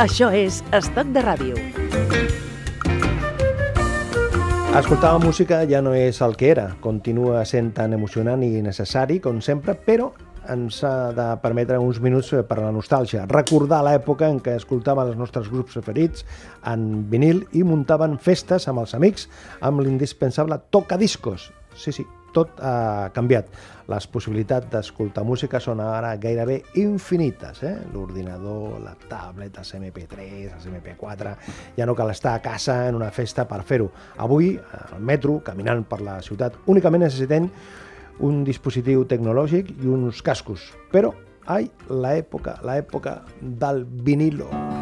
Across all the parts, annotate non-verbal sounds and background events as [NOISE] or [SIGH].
Això és Estoc de Ràdio. Escoltar música ja no és el que era, continua sent tan emocionant i necessari com sempre, però ens ha de permetre uns minuts per a la nostàlgia, recordar l'època en què escoltaven els nostres grups preferits en vinil i muntaven festes amb els amics amb l'indispensable tocadiscos. Sí, sí, tot ha canviat. Les possibilitats d'escoltar música són ara gairebé infinites. Eh? L'ordinador, la tablet, els MP3, els MP4... Ja no cal estar a casa en una festa per fer-ho. Avui, al metro, caminant per la ciutat, únicament necessitem un dispositiu tecnològic i uns cascos. Però, ai, l'època, l'època del vinilo.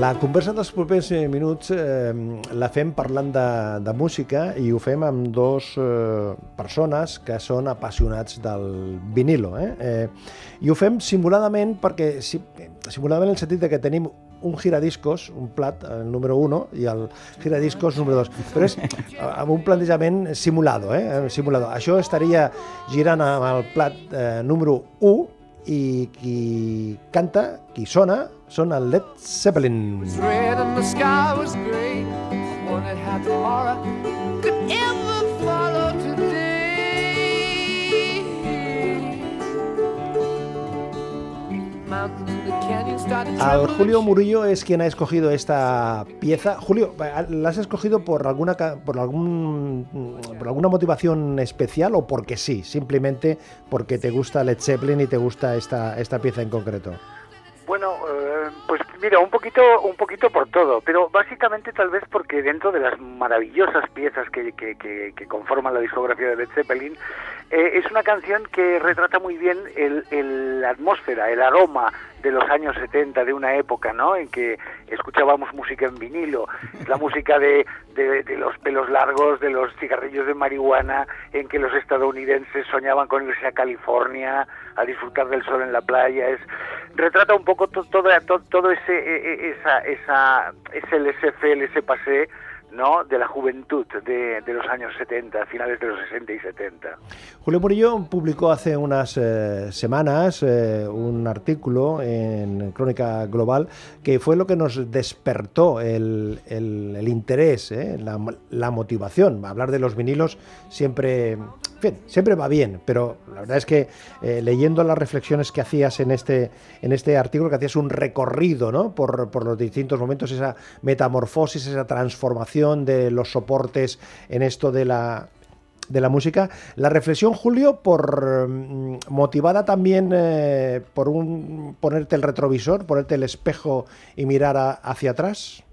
La conversa dels propers eh, minuts eh, la fem parlant de, de música i ho fem amb dos eh, persones que són apassionats del vinilo. Eh? Eh, I ho fem simuladament perquè, si, simuladament en el sentit de que tenim un giradiscos, un plat, el número 1, i el giradiscos número 2. Però és amb un plantejament simulado, eh? Simulador. Això estaria girant amb el plat eh, número 1 i qui canta, qui sona, són el Led Zeppelin. was red and the sky was gray. Wondered how tomorrow could ever Julio Murillo es quien ha escogido esta pieza. Julio, ¿la has escogido por alguna por algún por alguna motivación especial o porque sí? Simplemente porque te gusta Led Zeppelin y te gusta esta esta pieza en concreto. Bueno, eh, pues mira, un poquito, un poquito por todo, pero básicamente tal vez porque dentro de las maravillosas piezas que, que, que- que conforman la discografía de Led Zeppelin, eh, es una canción que retrata muy bien el, el- la atmósfera, el aroma de los años 70, de una época, ¿no? En que escuchábamos música en vinilo, la [LAUGHS] música de, de- de los pelos largos, de los cigarrillos de marihuana, en que los estadounidenses soñaban con irse a California a disfrutar del sol en la playa. Es retrata un poco to- todo, to- todo ese, e- e- esa, esa, ese laissez-faire, ese pasé, ¿no? De la juventud de, los años 70, finales de los 60 y 70. Julio Murillo publicó hace unas eh, semanas eh, un artículo en Crónica Global que fue lo que nos despertó el, interés, eh, la, motivación. Hablar de los vinilos siempre, siempre va bien, pero la verdad es que leyendo las reflexiones que hacías en este, en este artículo, que hacías un recorrido ¿no? por los distintos momentos, esa metamorfosis, esa transformación de los soportes en esto de la, de la música. La reflexión, Julio, por mm, motivada también eh, por un ponerte el retrovisor, ponerte el espejo y mirar a- hacia atrás.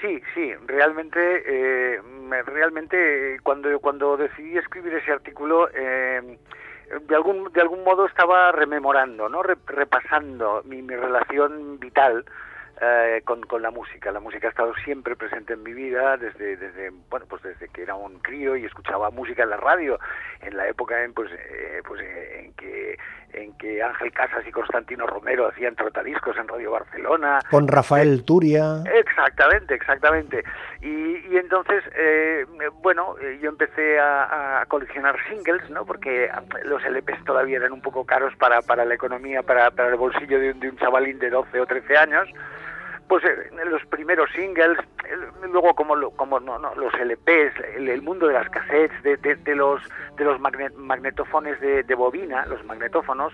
Sí, sí, realmente, eh, me- realmente cuando cuando decidí escribir ese artículo, eh, de algún de algún modo estaba rememorando, no, Re- repasando mi, mi relación vital eh, con, con la música. La música ha estado siempre presente en mi vida desde, desde, bueno, pues desde que era un crío y escuchaba música en la radio, en la época en, pues, eh, pues, eh, en que en que Ángel Casas y Constantino Romero hacían trotadiscos en Radio Barcelona. Con Rafael Turia. Exactamente, exactamente. Y, y entonces, eh, bueno, eh, yo empecé a, a coleccionar singles, ¿no? Porque los LPs todavía eran un poco caros para, para la economía, para, para el bolsillo de un, de un chavalín de 12 o 13 años. Pues eh, los primeros singles, luego como como no, no, los LPs, el, mundo de las cassettes, de, de, de los de los magne- magnetofones de, de bobina, los magnetófonos,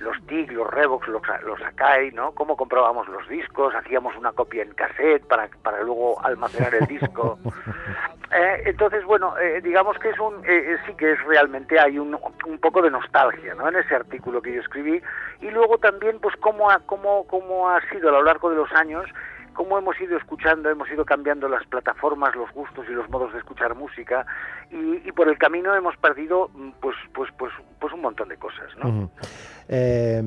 los TIC, los Revox, los, los Akai, ¿no? Cómo comprábamos los discos, hacíamos una copia en cassette para, para luego almacenar el disco. [LAUGHS] Eh, entonces, bueno, eh, digamos que es un, eh, sí que es realmente hay un, un poco de nostalgia, ¿no? En ese artículo que yo escribí y luego también, pues cómo ha, cómo, cómo ha sido a lo largo de los años cómo hemos ido escuchando, hemos ido cambiando las plataformas, los gustos y los modos de escuchar música y, y por el camino hemos perdido pues pues pues pues un montón de cosas, no? Uh -huh. eh,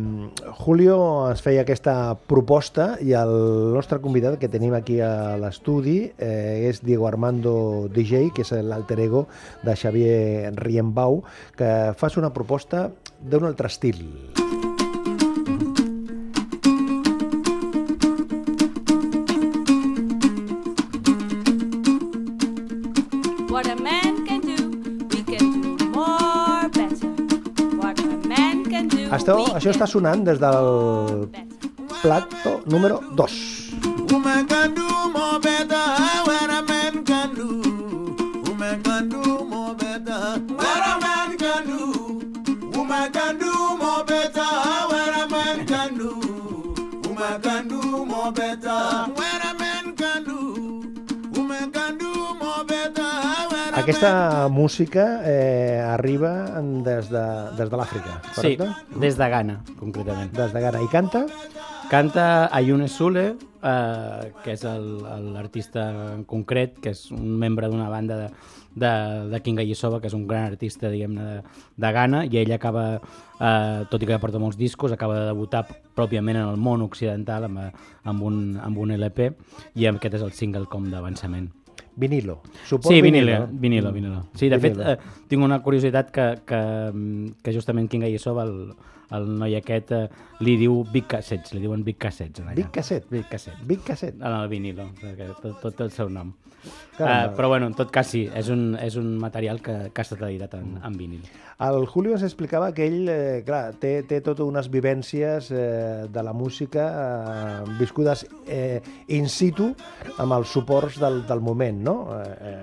Julio ens feia aquesta proposta i el nostre convidat que tenim aquí a l'estudi eh, és Diego Armando DJ, que és l'alter ego de Xavier Riembau, que fas una proposta d'un altre estil. Això, això està sonant des del plato número 2. Aquesta música eh, arriba des de, des de l'Àfrica, Sí, correcte? des de Ghana, concretament. Des de Ghana. I canta? Canta Ayune Sule, eh, que és l'artista en concret, que és un membre d'una banda de, de, de Kinga Yesova, que és un gran artista, diguem-ne, de, de Ghana, i ell acaba, eh, tot i que ja porta molts discos, acaba de debutar pròpiament en el món occidental amb, eh, amb, un, amb un LP, i aquest és el single com d'avançament. Vinilo. Suport Sí, vinilo, vinilo, vinilo. Sí, de Vinilo. fet, eh, tinc una curiositat que, que, mm, que justament Kinga Yesova, el, el noi aquest, eh, li diu Big Cassettes, li diuen Big Cassettes. allà. Big Cassette. Big Cassette. Big Cassette. En el vinilo, tot, tot té el seu nom. Caramba. Uh, però bueno, en tot cas sí, és un, és un material que, que ha estat editat en, en vinil. El Julio ens explicava que ell, eh, clar, té, té totes unes vivències eh, de la música eh, viscudes eh, in situ amb els suports del, del moment, no? Eh,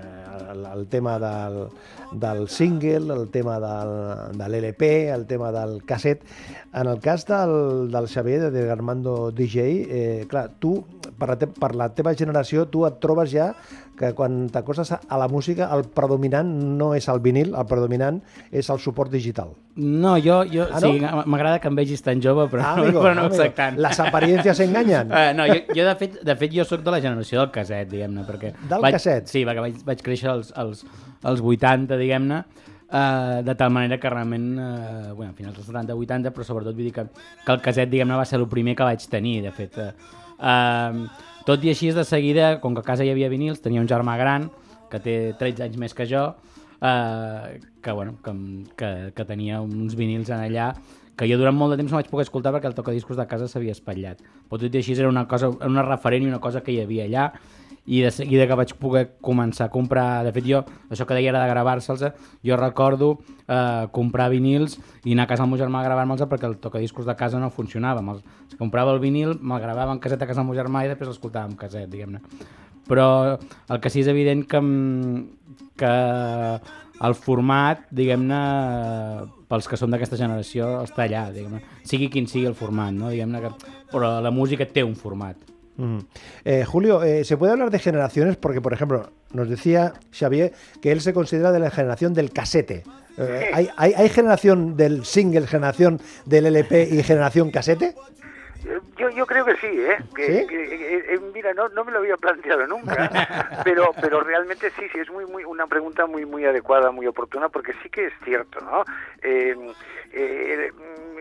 el, el tema del, del single, el tema del, de l'LP, el tema del casset. En el cas del, del Xavier, de Armando DJ, eh, clar, tu, per la, te, per la teva generació, tu et trobes ja que quan t'acostes a la música el predominant no és el vinil, el predominant és el suport digital. No, jo, jo Ah, no? sí, m'agrada que em vegis tan jove, però, Ah, [LAUGHS] amigo, però no ho amigo. soc tant. Les apariencias enganyen. Uh, [LAUGHS] no, jo, jo de, fet, de fet jo sóc de la generació del caset, diguem-ne. Del vaig, casset? Sí, perquè vaig, vaig créixer als, als, als 80, diguem-ne, uh, de tal manera que realment, uh, bueno, finals dels 70-80, però sobretot vull dir que, que el caset, diguem-ne, va ser el primer que vaig tenir, de fet. Uh, uh, tot i així, de seguida, com que a casa hi havia vinils, tenia un germà gran, que té 13 anys més que jo, eh, que, bueno, que, que, que tenia uns vinils en allà que jo durant molt de temps no vaig poder escoltar perquè el tocadiscos de casa s'havia espatllat. Però tot i així era una, cosa, una referent i una cosa que hi havia allà i de seguida que vaig poder començar a comprar, de fet jo, això que deia era de gravar-se'ls, jo recordo eh, comprar vinils i anar a casa del meu germà a gravar-me'ls perquè el tocadiscos de casa no funcionava. Me'ls, comprava el vinil, me'l gravava en caset a casa del meu germà i després l'escoltava en caset, diguem-ne. Però el que sí és evident que, mm, que el format, diguem-ne, pels que som d'aquesta generació, està allà, diguem-ne. Sigui quin sigui el format, no? Diguem-ne que... Però la música té un format. Mm. Eh, Julio, eh, ¿se puede hablar de generaciones? Porque, por ejemplo, nos decía Xavier que él se considera de la generación del casete. Eh, ¿hay, hay, hay generación del single, generación del LP y generación casete? Yo, yo creo que sí, ¿eh? Que, ¿Sí? que, eh, eh, mira, no, no me lo había planteado nunca, [LAUGHS] pero, pero realmente sí, sí, es muy, muy, una pregunta muy, muy adecuada, muy oportuna, porque sí que es cierto, ¿no?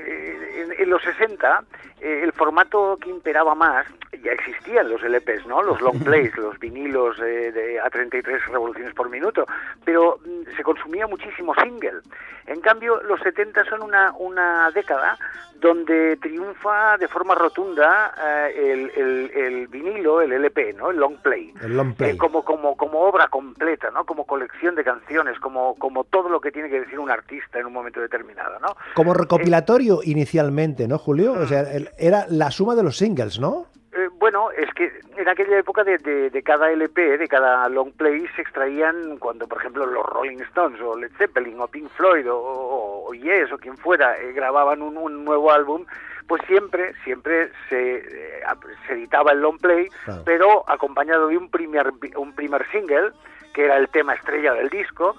Eh, eh, eh, en, en los 60, eh, el formato que imperaba más, ya existían los LPs, ¿no? Los long [LAUGHS] plays, los vinilos eh, de a 33 revoluciones por minuto, pero mm, se consumía muchísimo single. En cambio, los 70 son una, una década donde triunfa de forma rotunda eh, el, el, el vinilo, el LP, ¿no? El long play. El long play. Eh, como, como, como obra completa, ¿no? Como colección de canciones, como, como todo lo que tiene que decir un artista en un momento determinado, ¿no? Como recopilatorio inicialmente, ¿no, Julio? O sea, era la suma de los singles, ¿no? Eh, bueno, es que en aquella época de, de, de cada LP, de cada long play, se extraían cuando, por ejemplo, los Rolling Stones o Led Zeppelin o Pink Floyd o, o, o Yes o quien fuera eh, grababan un, un nuevo álbum, pues siempre, siempre se, eh, se editaba el long play, Claro. pero acompañado de un primer, un primer single, que era el tema estrella del disco,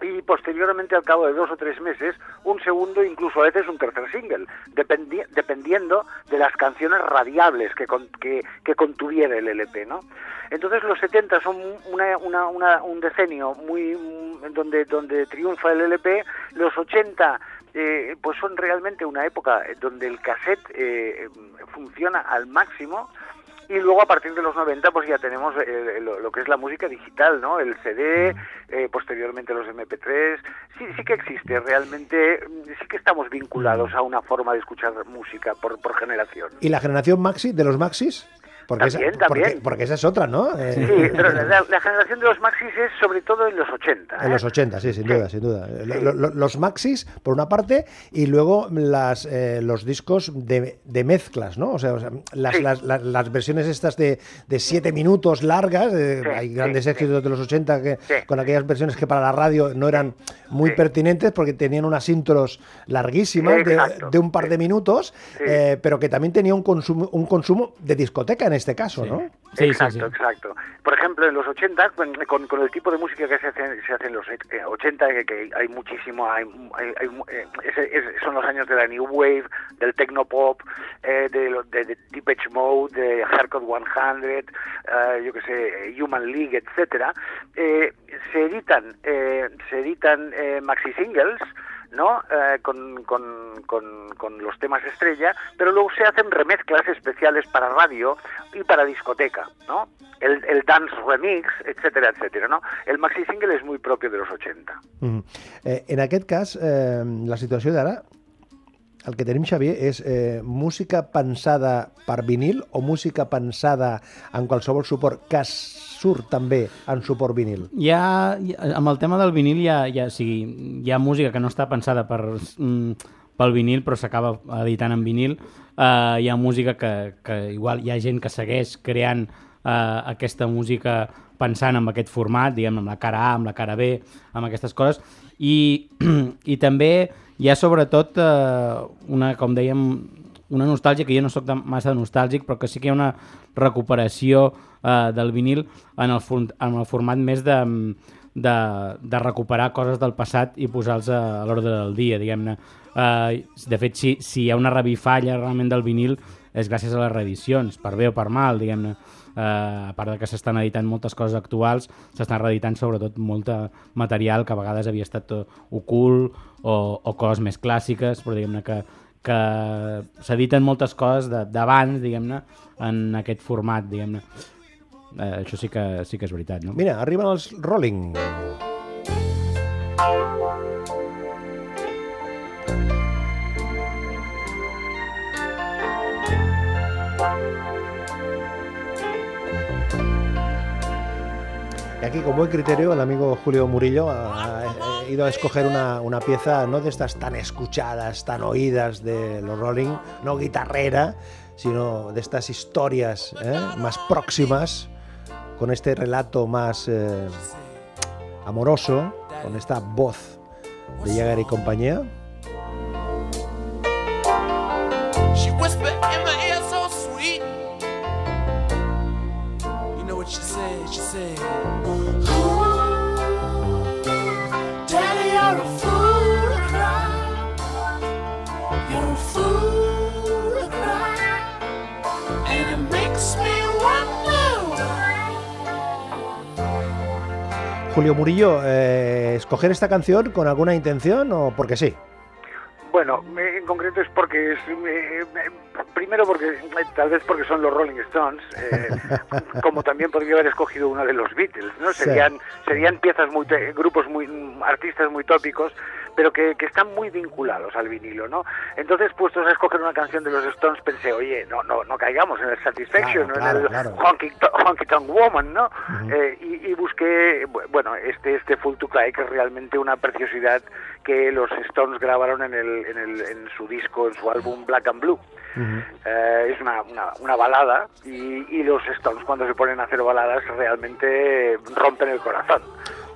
y posteriormente al cabo de dos o tres meses un segundo incluso a veces un tercer single dependi- dependiendo de las canciones radiables que, con- que, que contuviera el LP ¿no? entonces los 70 son una, una, una- un decenio muy mm, donde donde triunfa el LP los 80 eh, pues son realmente una época donde el cassette eh, funciona al máximo y luego a partir de los 90 pues ya tenemos eh, lo, lo que es la música digital, ¿no? El CD, eh, posteriormente los MP3. Sí, sí que existe, realmente mm, sí que estamos vinculados a una forma de escuchar música por, por generación. ¿Y la generación Maxi, de los Maxis? Porque, También, esa, porque, también. porque esa es otra, ¿no? Eh, Sí, pero la, la generación de los maxis es sobre todo en los 80. En ¿eh? los 80, sí, sin Sí. duda, sin duda. Sí. Lo- lo- los maxis, por una parte, y luego las, eh, los discos de, de mezclas, ¿no? O sea, o sea, las, Sí. las, las- las versiones estas de, de siete minutos largas, eh, hay grandes éxitos de los 80 que, con aquellas versiones que para la radio no eran muy pertinentes porque tenían unas intros larguísimas de, un par de minutos, eh, pero que también tenía un consumo, un consumo de discoteca en este caso, ¿no? Sí, exacto, sí, sí. exacto. Por ejemplo, en los 80, con, con- el tipo de música que se hace, se hace en los eh, 80, que, que hay muchísimo, hay, hay- hay mu- eh, ese- es- son los años de la New Wave, del Techno Pop, eh, de, lo- de, de Deep Edge Mode, de Hardcore 100, eh, yo que sé, Human League, etcétera, eh, se editan, eh, se editan eh, maxi singles, ¿no? Eh, con, con, con, con los temas estrella, pero luego se hacen remezclas especiales para radio y para discoteca, ¿no? El, el dance remix, etcétera, etcétera, ¿no? El maxi single es muy propio de los 80. Mhm. Eh, en aquest cas, eh, la situació d'ara, el que tenim, Xavier, és eh, música pensada per vinil o música pensada en qualsevol suport que surt també en suport vinil? Hi ha, amb el tema del vinil hi ha, hi ha, sigui, hi ha música que no està pensada per, mm, pel vinil però s'acaba editant en vinil uh, hi ha música que, que igual hi ha gent que segueix creant uh, aquesta música pensant en aquest format, diguem amb la cara A, amb la cara B, amb aquestes coses i, [CLEARS THROAT] i també hi ha sobretot eh, una, com dèiem, una nostàlgia que jo no sóc de, massa nostàlgic, però que sí que hi ha una recuperació eh, del vinil en el, en el format més de, de, de recuperar coses del passat i posar-los a, a l'ordre del dia, diguem-ne. Eh, de fet, si, si hi ha una revifalla realment del vinil és gràcies a les reedicions, per bé o per mal, diguem-ne. A part de que s'estan editant moltes coses actuals, s'estan reeditant sobretot molta material que a vegades havia estat eh, ocult o, o coses més clàssiques, però diguem-ne que, que s'editen moltes coses d'abans, diguem-ne, en aquest format, diguem-ne. Eh, això sí que, sí que és veritat, no? Mira, arriben els Rolling. Y aquí, con buen criterio, el amigo Julio Murillo ha, ha ido a escoger una, una pieza no de estas tan escuchadas, tan oídas de los Rolling, no guitarrera, sino de estas historias ¿eh? más próximas, con este relato más eh, amoroso, con esta voz de Jagger y compañía. Julio Murillo, eh, ¿escoger esta canción con alguna intención o porque sí? Bueno, en concreto es porque es, me- me- primero porque eh, tal vez porque son los Rolling Stones, eh, [LAUGHS] como también podría haber escogido uno de los Beatles, ¿no? Sí. Serían serían piezas muy grupos muy artistas muy tópicos, pero que, que están muy vinculados al vinilo, ¿no? Entonces, puestos a escoger una canción de los Stones, pensé, oye, no, no, no caigamos en el Satisfaction, Claro, en el claro. Honky, Honky Tonk Woman, ¿no? Eh, y, y busqué, bu- bueno, este, este Full to Cry, que es realmente una preciosidad que los Stones grabaron en, el, en, el, en su disco, en su álbum Black and Blue. Eh, es una, una, una balada y, y los Stones cuando se ponen a hacer baladas realmente rompen el corazón.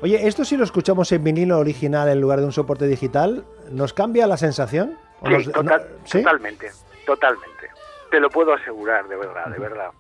Oye, ¿esto si lo escuchamos en vinilo original en lugar de un soporte digital, nos cambia la sensación? ¿O Sí, nos- total- no- ¿sí? totalmente, totalmente. Te lo puedo asegurar, de verdad, de verdad.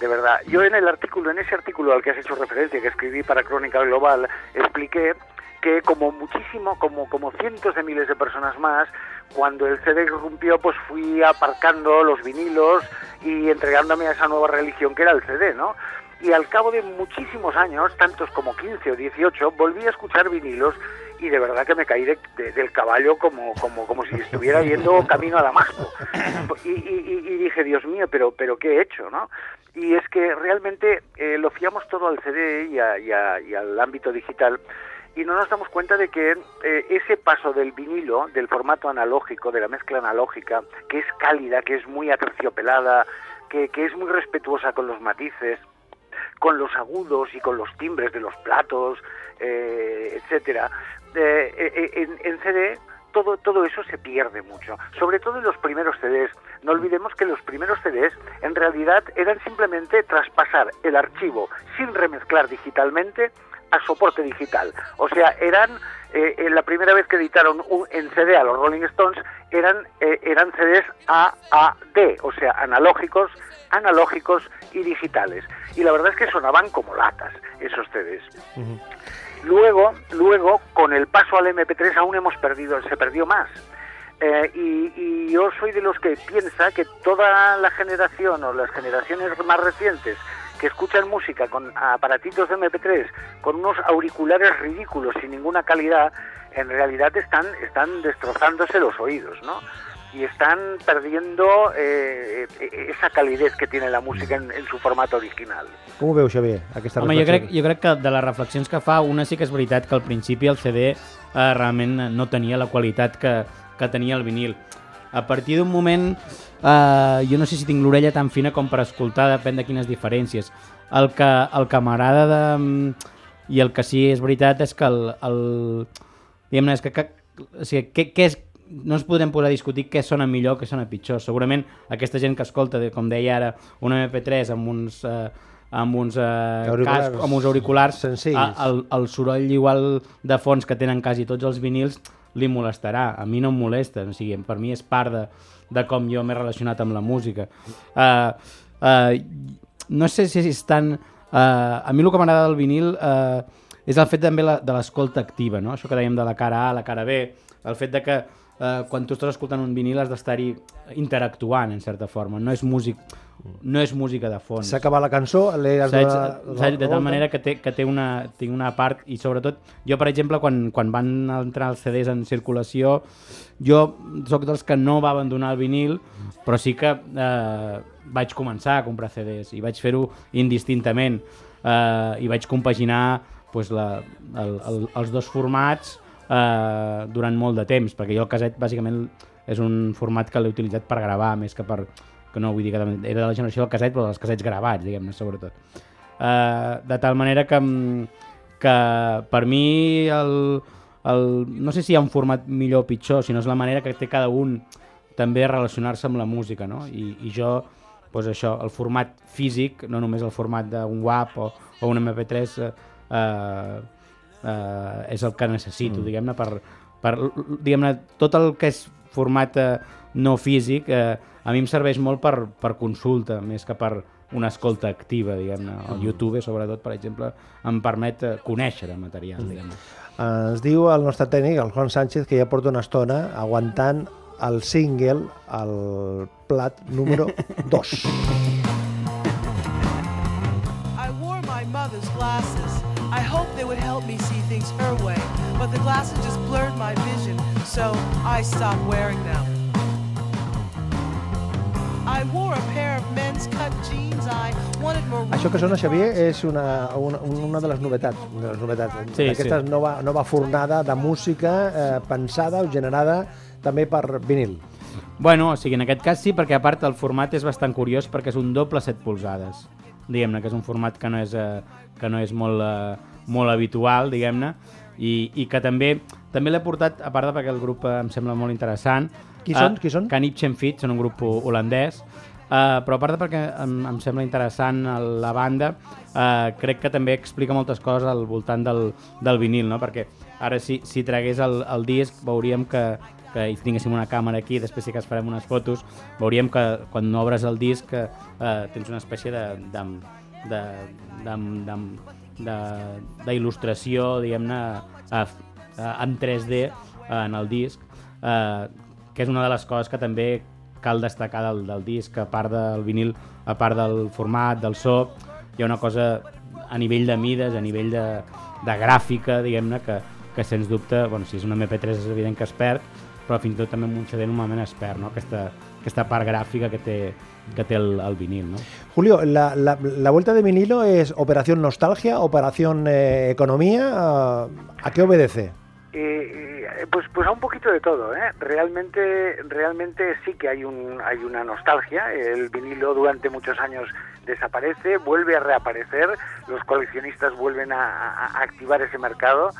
De verdad. Yo en el artículo, en ese artículo al que has hecho referencia, que escribí para Crónica Global, expliqué que como muchísimo, como, como cientos de miles de personas más, cuando el CD irrumpió, pues fui aparcando los vinilos y entregándome a esa nueva religión que era el CD, ¿no? Y al cabo de muchísimos años, tantos como 15 o 18, volví a escuchar vinilos y de verdad que me caí de- de- del caballo como, como, como si estuviera yendo camino a Damasco. [COUGHS] Y, y- dije, Dios mío, pero, pero ¿qué he hecho, no? Y es que realmente eh, lo fiamos todo al CD y, a- y a- y al ámbito digital y no nos damos cuenta de que eh, ese paso del vinilo, del formato analógico, de la mezcla analógica, que es cálida, que es muy aterciopelada, que, que es muy respetuosa con los matices, con los agudos y con los timbres de los platos, eh, etcétera. Eh, eh, en, en CD todo, todo eso se pierde mucho, sobre todo en los primeros CDs. No olvidemos que los primeros CDs en realidad eran simplemente traspasar el archivo sin remezclar digitalmente a soporte digital. O sea, eran eh, eh, la primera vez que editaron un, en CD a los Rolling Stones eran eh, eran CDs AAD, o sea, analógicos, analógicos y digitales. Y la verdad es que sonaban como latas esos CDs. Luego, luego, con el paso al MP3 aún hemos perdido, se perdió más. Eh, y, y yo soy de los que piensa que toda la generación o las generaciones más recientes que escuchan música con aparatitos de MP3, con unos auriculares ridículos sin ninguna calidad, en realidad están, están destrozándose los oídos, ¿no? Y están perdiendo eh, eh, esa calidez que tiene la música en, en su formato original. Com ho veu, Xavier, aquesta Home, jo crec, jo crec que de les reflexions que fa, una sí que és veritat que al principi el CD eh, realment no tenia la qualitat que, que tenia el vinil. A partir d'un moment, eh, jo no sé si tinc l'orella tan fina com per escoltar, depèn de quines diferències. El que, el que m'agrada de... i el que sí és veritat és que el... el diguem-ne, és que, que, o sigui, què, què és, no ens podrem posar a discutir què sona millor, què sona pitjor. Segurament aquesta gent que escolta, de- com deia ara, un MP3 amb uns... Eh, amb uns, eh, Auriculars cascs, amb uns auriculars senzills. a- el, el soroll igual de fons que tenen quasi tots els vinils li molestarà, a mi no em molesta o sigui, per mi és part de, de com jo m'he relacionat amb la música uh, uh, no sé si és tan uh, a mi el que m'agrada del vinil uh, és el fet també la, de l'escolta activa no? això que dèiem de la cara A, la cara B el fet de que uh, quan tu estàs escoltant un vinil has d'estar-hi interactuant en certa forma, no és músic no és música de fons S'ha acabat la cançó, has de la- saps, de la tal manera que té, que té una, tinc una part i sobretot jo per exemple quan, quan van entrar els CDs en circulació jo sóc dels que no va abandonar el vinil però sí que eh, vaig començar a comprar CDs i vaig fer-ho indistintament eh, i vaig compaginar pues, la, el, el, els dos formats eh, durant molt de temps perquè jo el caset bàsicament és un format que l'he utilitzat per gravar més que per que no vull dir que era de la generació del caset però dels casets gravats, diguem-ne, sobretot uh, de tal manera que, que per mi el, el, no sé si hi ha un format millor o pitjor, sinó és la manera que té cada un també relacionar-se amb la música, no? I, i jo, doncs això, el format físic, no només el format d'un WAP o, o un MP3, eh, eh, eh, és el que necessito, mm. diguem-ne, per, per diguem-ne, tot el que és format eh, no físic, eh, a mi em serveix molt per, per consulta, més que per una escolta activa, diguem-ne. El YouTube, sobretot, per exemple, em permet eh, conèixer el material, diguem-ne. Eh, Ens diu el nostre tècnic, el Juan Sánchez, que ja porta una estona aguantant el single, el plat número [LAUGHS] 2. I wore my mother's glasses. I hoped they would help me see things her way, but the glasses just blurred my vision, so I stopped wearing them. I wore a pair of men's cut jeans. I wanted more room Això que sona, Xavier, és una, una, una de les novetats, de les novetats Sí, d'aquesta sí. nova, nova fornada de música eh, pensada o generada també per vinil. Bueno, o sigui, en aquest cas sí, perquè a part el format és bastant curiós perquè és un doble 7 polzades. Diguem-ne que és un format que no és, eh, que no és molt, eh, molt habitual, diguem-ne, i, i que també també l'he portat, a part de perquè el grup eh, em sembla molt interessant. Qui són? Qui són? Canip Fit, són un grup ho- holandès, Uh, però a part de perquè em, em sembla interessant el- la banda, uh, crec que també explica moltes coses al voltant del, del vinil, no? perquè ara si, si tragués el, el disc veuríem que, que hi tinguéssim una càmera aquí, després sí que es farem unes fotos, veuríem que quan obres el disc uh, tens una espècie de, de, de, de, de, d'il·lustració, diguem-ne, en 3D uh, en el disc, uh, que és una de les coses que també cal destacar del, del disc, a part del vinil, a part del format, del so, hi ha una cosa a nivell de mides, a nivell de, de gràfica, diguem-ne, que, que sens dubte, bueno, si és una MP3 és evident que es perd, però fins i tot també amb un CD normalment es perd, no? aquesta, aquesta part gràfica que té, que té el, el vinil. No? Julio, la, la, la vuelta de vinilo es operación nostalgia, operación eh, economía, ah, ¿a qué obedece? Eh, eh, pues pues a un poquito de todo ¿eh? realmente realmente sí que hay un hay una nostalgia el vinilo durante muchos años desaparece vuelve a reaparecer los coleccionistas vuelven a, a- a activar ese mercado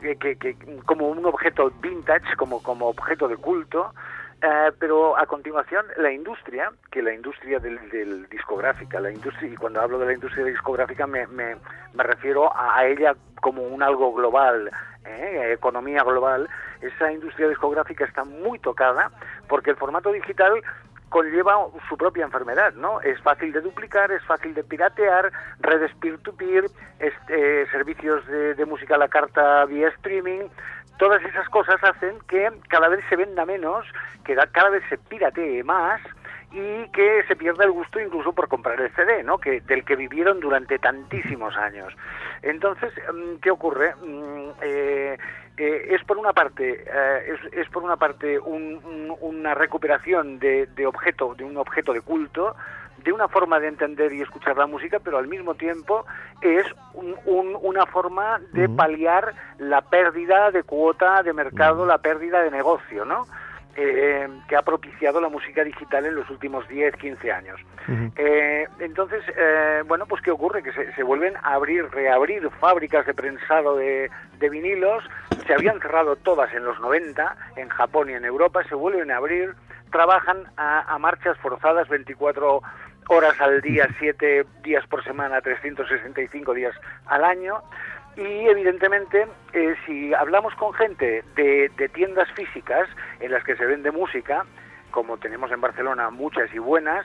que, como un objeto vintage como como objeto de culto eh, pero a continuación la industria, que la industria del, del discográfica, la industria, y cuando hablo de la industria discográfica me, me, me refiero a, a ella como un algo global, ¿eh? economía global, esa industria discográfica está muy tocada porque el formato digital conlleva su propia enfermedad, ¿no? Es fácil de duplicar, es fácil de piratear, redes peer-to-peer, este, servicios de, de música a la carta vía streaming, todas esas cosas hacen que cada vez se venda menos, que da- cada vez se piratee más y que se pierda el gusto incluso por comprar el CD, ¿no? Que del que vivieron durante tantísimos años. Entonces, mm, ¿qué ocurre? Mm, eh, eh, es por una parte eh, es, es por una parte un- un- una recuperación de, de objeto de un objeto de culto de una forma de entender y escuchar la música, pero al mismo tiempo es un- un- una forma de paliar la pérdida de cuota de mercado, la pérdida de negocio, ¿no? Eh, que ha propiciado la música digital en los últimos 10, 15 años. Eh, entonces, eh, bueno, pues ¿qué ocurre? Que se, se vuelven a abrir, reabrir fábricas de prensado de, de vinilos, se habían cerrado todas en los 90, en Japón y en Europa, se vuelven a abrir, trabajan a, a marchas forzadas 24 horas al día, 7 días por semana, 365 días al año. Y evidentemente, eh, si hablamos con gente de, de tiendas físicas en las que se vende música, como tenemos en Barcelona muchas y buenas,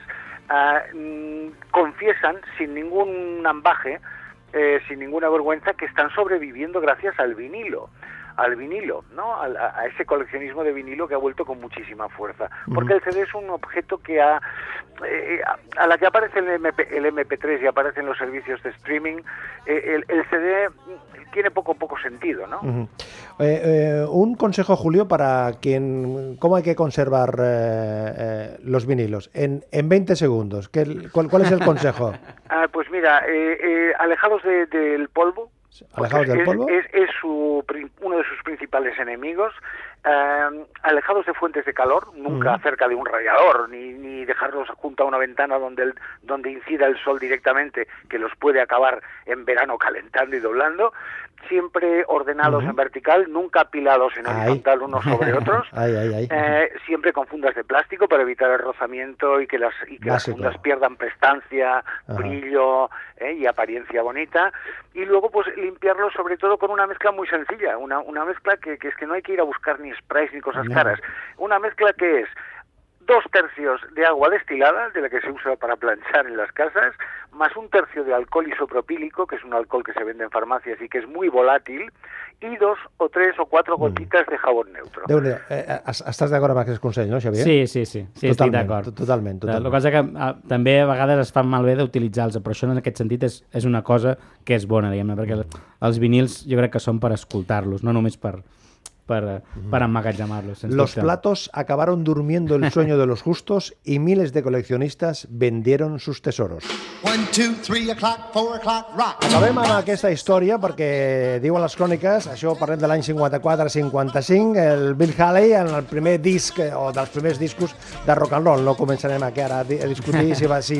mm, confiesan sin ningún ambaje, eh, sin ninguna vergüenza, que están sobreviviendo gracias al vinilo al vinilo, ¿no? A, a ese coleccionismo de vinilo que ha vuelto con muchísima fuerza. Porque el CD es un objeto que ha, eh, a, a la que aparece el, MP, el MP3 y aparecen los servicios de streaming, eh, el, el CD tiene poco poco sentido, ¿no? Eh, eh, un consejo, Julio, para quien... ¿Cómo hay que conservar eh, eh, los vinilos? En, en 20 segundos. ¿Qué- cuál, cuál es el [LAUGHS] consejo? Ah, pues mira, eh, eh, alejados de- del polvo. ¿Alejados del es- polvo? Es, es su, uno de sus principales enemigos. eh, alejados de fuentes de calor, nunca cerca de un radiador, ni, ni dejarlos junto a una ventana donde, el- donde incida el sol directamente, que los puede acabar en verano calentando y doblando. Siempre ordenados en vertical, nunca apilados en Ay. horizontal unos sobre [LAUGHS] otros. Ay, ay, ay. Eh, siempre con fundas de plástico para evitar el rozamiento y que las, y que las fundas pierdan prestancia, brillo eh, y apariencia bonita. Y luego pues limpiarlo sobre todo con una mezcla muy sencilla, una, una mezcla que, que es que no hay que ir a buscar ni sprays ni cosas No. caras. Una mezcla que es dos tercios de agua destilada, de la que se usa para planchar en las casas, más un tercio de alcohol isopropílico, que es un alcohol que se vende en farmacias y que es muy volátil, y dos o tres o cuatro gotitas de jabón neutro. Déu-n'hi-do. Eh, eh, estàs d'acord amb aquests consells, no, Xavier? Sí, sí, sí, sí estic Totalment, d'acord. to- totalment, totalment. El que passa que ah, també a vegades es fan malbé d'utilitzar-los, però això en aquest sentit és, és una cosa que és bona, diguem-ne, perquè els vinils jo crec que són per escoltar-los, no només per, per, per emmagatzemar-los. sens Los dubte. platos acabaron durmiendo el sueño de los justos y miles de coleccionistas vendieron sus tesoros. One, two, three o'clock, four o'clock, rock. Acabem amb aquesta història perquè diuen les cròniques, això parlem de l'any 54-55, el Bill Haley en el primer disc eh, o dels primers discos de rock and roll. No començarem aquí ara a di- a discutir si va, si,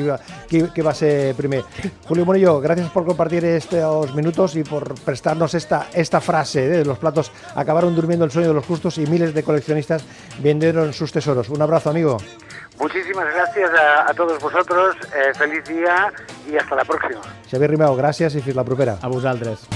qui, qui va ser primer. Julio Monillo, gracias por compartir estos minutos y por prestarnos esta, esta frase ¿eh? de los platos acabaron durmiendo el sueño de los justos y miles de coleccionistas vendieron sus tesoros. Un abrazo, amigo. Muchísimas gracias a, a todos vosotros, eh, feliz día y hasta la próxima. Xavier Rimeu, gràcies i fins la propera. A vosaltres.